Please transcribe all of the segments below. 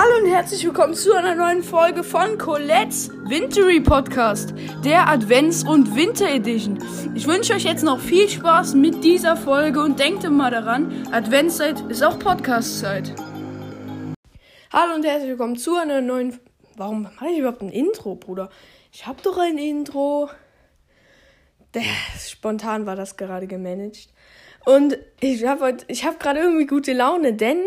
Hallo und herzlich willkommen zu einer neuen Folge von Colette's Wintery Podcast, der Advents- und Winter Edition. Ich wünsche euch jetzt noch viel Spaß mit dieser Folge und denkt immer daran, Adventszeit ist auch Podcastzeit. Hallo und herzlich willkommen zu einer neuen. Warum mache ich überhaupt ein Intro, Bruder? Ich habe doch ein Intro. Spontan war das gerade gemanagt. Und ich habe hab gerade irgendwie gute Laune, denn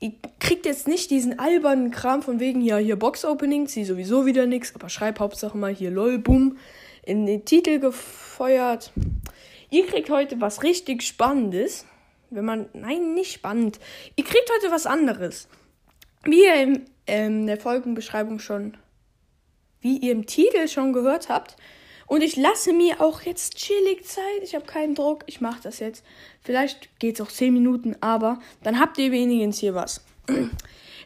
ihr kriegt jetzt nicht diesen albernen Kram von wegen, ja, hier Box-Opening, zieh sowieso wieder nix, aber schreib Hauptsache mal hier lol, boom, in den Titel gefeuert. Ihr kriegt heute was richtig Spannendes. Wenn man, nein, nicht spannend. Ihr kriegt heute was anderes. Wie ihr in ähm, der Folgenbeschreibung schon, wie ihr im Titel schon gehört habt, und ich lasse mir auch jetzt chillig Zeit. Ich habe keinen Druck. Ich mache das jetzt. Vielleicht geht es auch 10 Minuten, aber dann habt ihr wenigstens hier was.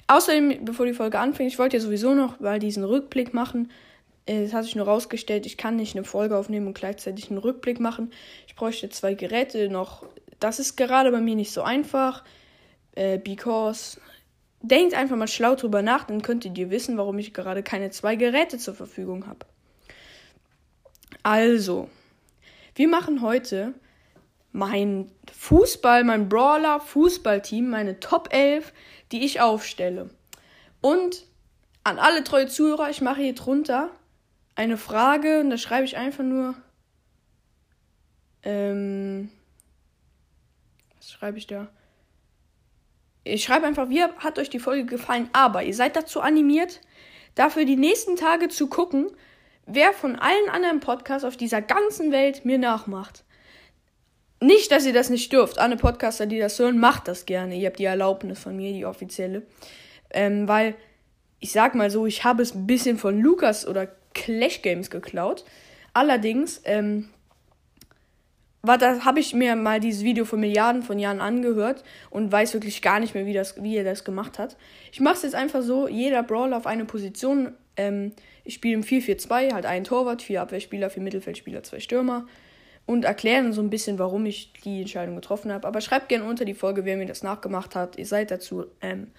Außerdem, bevor die Folge anfängt, ich wollte ja sowieso noch mal diesen Rückblick machen. Es hat sich nur rausgestellt, ich kann nicht eine Folge aufnehmen und gleichzeitig einen Rückblick machen. Ich bräuchte zwei Geräte noch. Das ist gerade bei mir nicht so einfach. Äh, because denkt einfach mal schlau drüber nach, dann könntet ihr wissen, warum ich gerade keine zwei Geräte zur Verfügung habe. Also, wir machen heute mein Fußball, mein Brawler Fußballteam, meine Top 11, die ich aufstelle. Und an alle treue Zuhörer, ich mache hier drunter eine Frage und da schreibe ich einfach nur. Ähm, was schreibe ich da? Ich schreibe einfach, wie hat euch die Folge gefallen? Aber ihr seid dazu animiert, dafür die nächsten Tage zu gucken, wer von allen anderen Podcasts auf dieser ganzen Welt mir nachmacht. Nicht, dass ihr das nicht dürft. Alle Podcaster, die das hören, macht das gerne. Ihr habt die Erlaubnis von mir, die offizielle. Ähm, weil, ich sag mal so, ich habe es ein bisschen von Lukas oder Clash Games geklaut. Allerdings, ähm, war da habe ich mir mal dieses Video von Milliarden von Jahren angehört und weiß wirklich gar nicht mehr, wie, das, wie er das gemacht hat. Ich mache es jetzt einfach so, jeder Brawler auf eine Position ähm, ich spiele im 4-4-2, halt einen Torwart, vier Abwehrspieler, vier Mittelfeldspieler, zwei Stürmer. Und erklären so ein bisschen, warum ich die Entscheidung getroffen habe. Aber schreibt gerne unter die Folge, wer mir das nachgemacht hat. Ihr seid dazu. Ähm,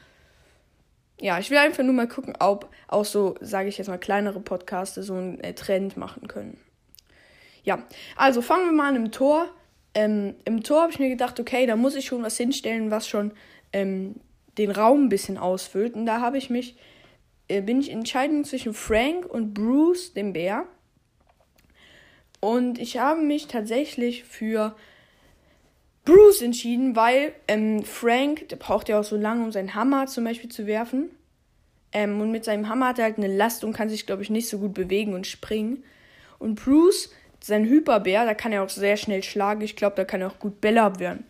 ja, ich will einfach nur mal gucken, ob auch so, sage ich jetzt mal, kleinere Podcasts so einen äh, Trend machen können. Ja, also fangen wir mal an im Tor. Ähm, Im Tor habe ich mir gedacht, okay, da muss ich schon was hinstellen, was schon ähm, den Raum ein bisschen ausfüllt. Und da habe ich mich bin ich entscheiden zwischen Frank und Bruce, dem Bär. Und ich habe mich tatsächlich für Bruce entschieden, weil ähm, Frank, der braucht ja auch so lange, um seinen Hammer zum Beispiel zu werfen. Ähm, und mit seinem Hammer hat er halt eine Last und kann sich, glaube ich, nicht so gut bewegen und springen. Und Bruce, sein Hyperbär, da kann er auch sehr schnell schlagen. Ich glaube, da kann er auch gut Bälle abwehren.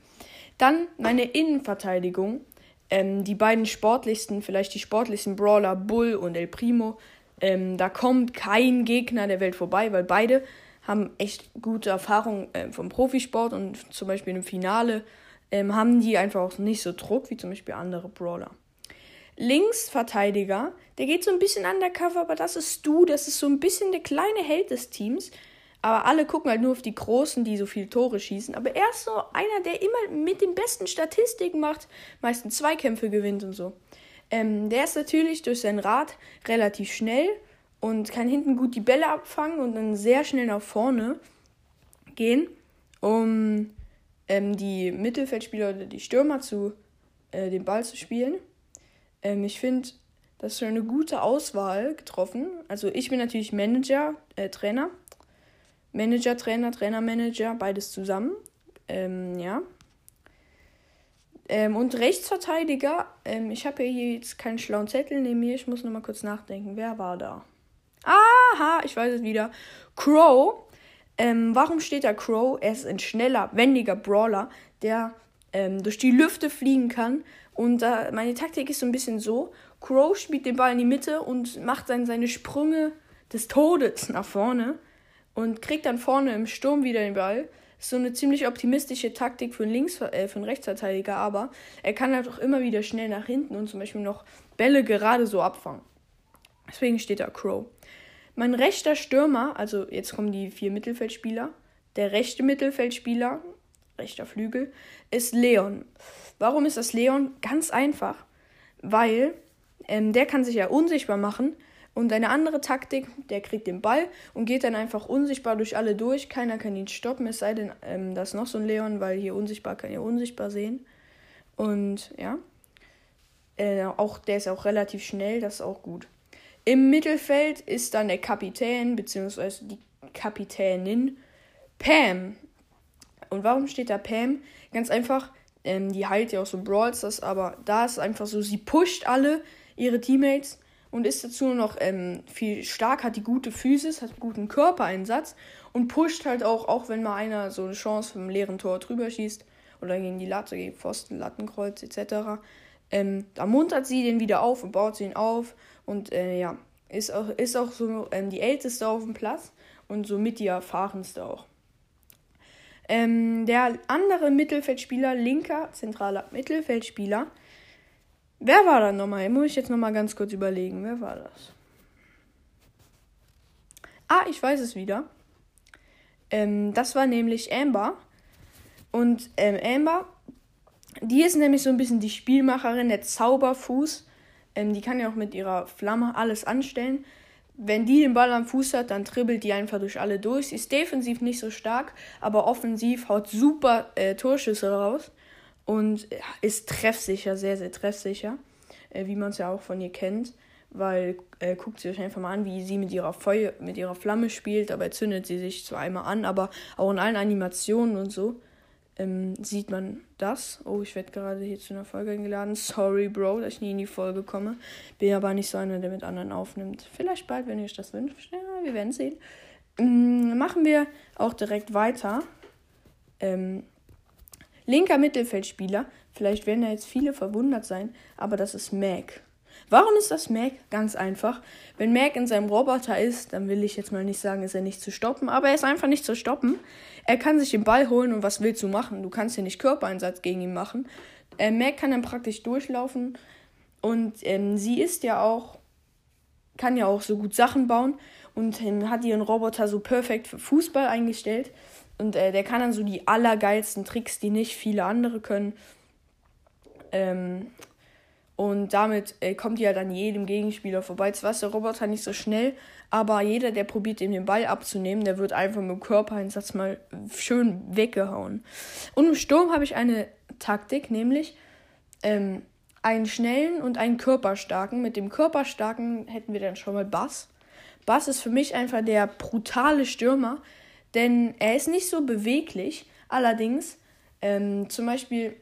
Dann meine Innenverteidigung ähm, die beiden sportlichsten, vielleicht die sportlichsten Brawler, Bull und El Primo, ähm, da kommt kein Gegner der Welt vorbei, weil beide haben echt gute Erfahrungen äh, vom Profisport und zum Beispiel im Finale ähm, haben die einfach auch nicht so Druck wie zum Beispiel andere Brawler. Linksverteidiger, der geht so ein bisschen undercover, aber das ist du, das ist so ein bisschen der kleine Held des Teams. Aber alle gucken halt nur auf die Großen, die so viele Tore schießen. Aber er ist so einer, der immer mit den besten Statistiken macht, meistens Zweikämpfe gewinnt und so. Ähm, der ist natürlich durch sein Rad relativ schnell und kann hinten gut die Bälle abfangen und dann sehr schnell nach vorne gehen, um ähm, die Mittelfeldspieler oder die Stürmer zu äh, den Ball zu spielen. Ähm, ich finde, das ist schon eine gute Auswahl getroffen. Also ich bin natürlich Manager, äh, Trainer Manager, Trainer, Trainer, Manager, beides zusammen. Ähm, ja. Ähm, und Rechtsverteidiger, ähm, ich habe hier jetzt keinen schlauen Zettel neben mir, ich muss nochmal kurz nachdenken. Wer war da? Aha, ich weiß es wieder. Crow. Ähm, warum steht da Crow? Er ist ein schneller, wendiger Brawler, der ähm, durch die Lüfte fliegen kann. Und äh, meine Taktik ist so ein bisschen so: Crow spielt den Ball in die Mitte und macht dann seine Sprünge des Todes nach vorne und kriegt dann vorne im Sturm wieder den Ball. Ist so eine ziemlich optimistische Taktik für einen, Links äh, für einen Rechtsverteidiger, aber er kann halt auch immer wieder schnell nach hinten und zum Beispiel noch Bälle gerade so abfangen. Deswegen steht da Crow. Mein rechter Stürmer, also jetzt kommen die vier Mittelfeldspieler. Der rechte Mittelfeldspieler, rechter Flügel, ist Leon. Warum ist das Leon? Ganz einfach. Weil Ähm, der kann sich ja unsichtbar machen. Und eine andere Taktik, der kriegt den Ball und geht dann einfach unsichtbar durch alle durch. Keiner kann ihn stoppen, es sei denn, ähm, das ist noch so ein Leon, weil hier unsichtbar kann ja unsichtbar sehen. Und ja, äh, auch, der ist auch relativ schnell, das ist auch gut. Im Mittelfeld ist dann der Kapitän, beziehungsweise die Kapitänin Pam. Und warum steht da Pam? Ganz einfach, ähm, die heilt ja auch so Brawls, das, aber da ist einfach so, sie pusht alle ihre Teammates und ist dazu noch ähm, viel stark, hat die gute Physis, hat guten Körpereinsatz und pusht halt auch, auch wenn mal einer so eine Chance vom leeren Tor drüber schießt oder gegen die Latte, gegen Pfosten, Lattenkreuz etc. Ähm, da muntert sie den wieder auf und baut sie ihn auf und äh, ja, ist auch, ist auch so ähm, die älteste auf dem Platz und somit die erfahrenste auch. Ähm, der andere Mittelfeldspieler, linker zentraler Mittelfeldspieler, wer war da nochmal? Muss ich jetzt nochmal ganz kurz überlegen, wer war das? Ah, ich weiß es wieder. Ähm, das war nämlich Amber. Und ähm, Amber, die ist nämlich so ein bisschen die Spielmacherin, der Zauberfuß. Ähm, die kann ja auch mit ihrer Flamme alles anstellen. Wenn die den Ball am Fuß hat, dann dribbelt die einfach durch alle durch. Sie ist defensiv nicht so stark, aber offensiv haut super äh, Torschüsse raus und ist treffsicher, sehr, sehr treffsicher, äh, wie man es ja auch von ihr kennt. Weil äh, guckt sie euch einfach mal an, wie sie mit ihrer Feuer, mit ihrer Flamme spielt. Dabei zündet sie sich zwar einmal an, aber auch in allen Animationen und so ähm, sieht man das. Oh, ich werde gerade hier zu einer Folge eingeladen. Sorry, Bro, dass ich nie in die Folge komme. Bin aber nicht so einer, der mit anderen aufnimmt. Vielleicht bald, wenn ihr euch das wünscht. Ja, wir werden sehen. Ähm, machen wir auch direkt weiter. Ähm, linker Mittelfeldspieler. Vielleicht werden da jetzt viele verwundert sein, aber das ist Mac. Warum ist das Mac? Ganz einfach. Wenn Mac in seinem Roboter ist, dann will ich jetzt mal nicht sagen, ist er nicht zu stoppen, aber er ist einfach nicht zu stoppen. Er kann sich den Ball holen und was willst du machen? Du kannst hier nicht Körpereinsatz gegen ihn machen. Äh, Mac kann dann praktisch durchlaufen und ähm, sie ist ja auch, kann ja auch so gut Sachen bauen und ähm, hat ihren Roboter so perfekt für Fußball eingestellt. Und äh, der kann dann so die allergeilsten Tricks, die nicht viele andere können. Ähm, und damit äh, kommt die halt an jedem Gegenspieler vorbei. Zwar ist der Roboter nicht so schnell, aber jeder, der probiert, ihm den Ball abzunehmen, der wird einfach mit dem Körpereinsatz mal schön weggehauen. Und im Sturm habe ich eine Taktik, nämlich ähm, einen schnellen und einen körperstarken. Mit dem körperstarken hätten wir dann schon mal Bass. Bass ist für mich einfach der brutale Stürmer, denn er ist nicht so beweglich. Allerdings, ähm, zum Beispiel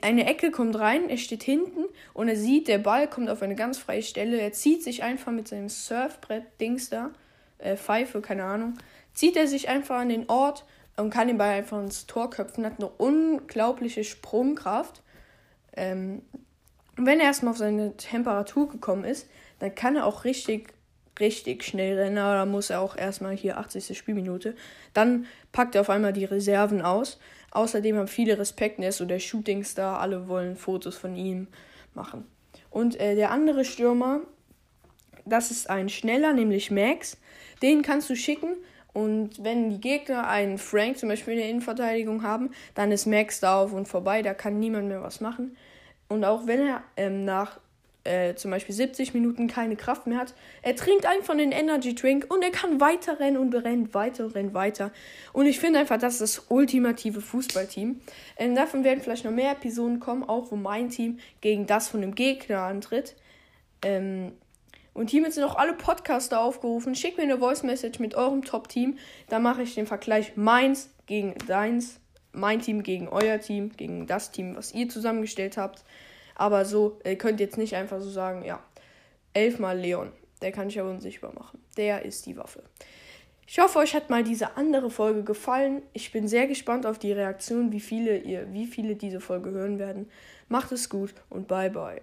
eine Ecke kommt rein, er steht hinten und er sieht, der Ball kommt auf eine ganz freie Stelle. Er zieht sich einfach mit seinem Surfbrett-Dings da, äh, Pfeife, keine Ahnung, zieht er sich einfach an den Ort und kann den Ball einfach ins Tor köpfen. Hat eine unglaubliche Sprungkraft. Ähm, und wenn er erstmal auf seine Temperatur gekommen ist, dann kann er auch richtig, richtig schnell rennen. Aber da muss er auch erstmal hier 80. Spielminute. Dann packt er auf einmal die Reserven aus. Außerdem haben viele Respekt, er ist so der Shootingstar, alle wollen Fotos von ihm machen. Und äh, der andere Stürmer, das ist ein schneller, nämlich Max. Den kannst du schicken und wenn die Gegner einen Frank zum Beispiel in der Innenverteidigung haben, dann ist Max da auf und vorbei, da kann niemand mehr was machen. Und auch wenn er ähm, nach äh, zum Beispiel 70 Minuten keine Kraft mehr hat, er trinkt einfach einen Energy Drink und er kann weiter rennen und rennt weiter und rennt weiter. Und ich finde einfach, das ist das ultimative Fußballteam. Ähm, davon werden vielleicht noch mehr Episoden kommen, auch wo mein Team gegen das von dem Gegner antritt. Ähm, und hiermit sind auch alle Podcaster aufgerufen. Schickt mir eine Voice Message mit eurem Top-Team. Da mache ich den Vergleich meins gegen deins, mein Team gegen euer Team, gegen das Team, was ihr zusammengestellt habt. Aber so, ihr könnt jetzt nicht einfach so sagen, ja, elfmal Leon. Der kann ich ja unsichtbar machen. Der ist die Waffe. Ich hoffe, euch hat mal diese andere Folge gefallen. Ich bin sehr gespannt auf die Reaktion, wie viele ihr, wie viele diese Folge hören werden. Macht es gut und bye bye.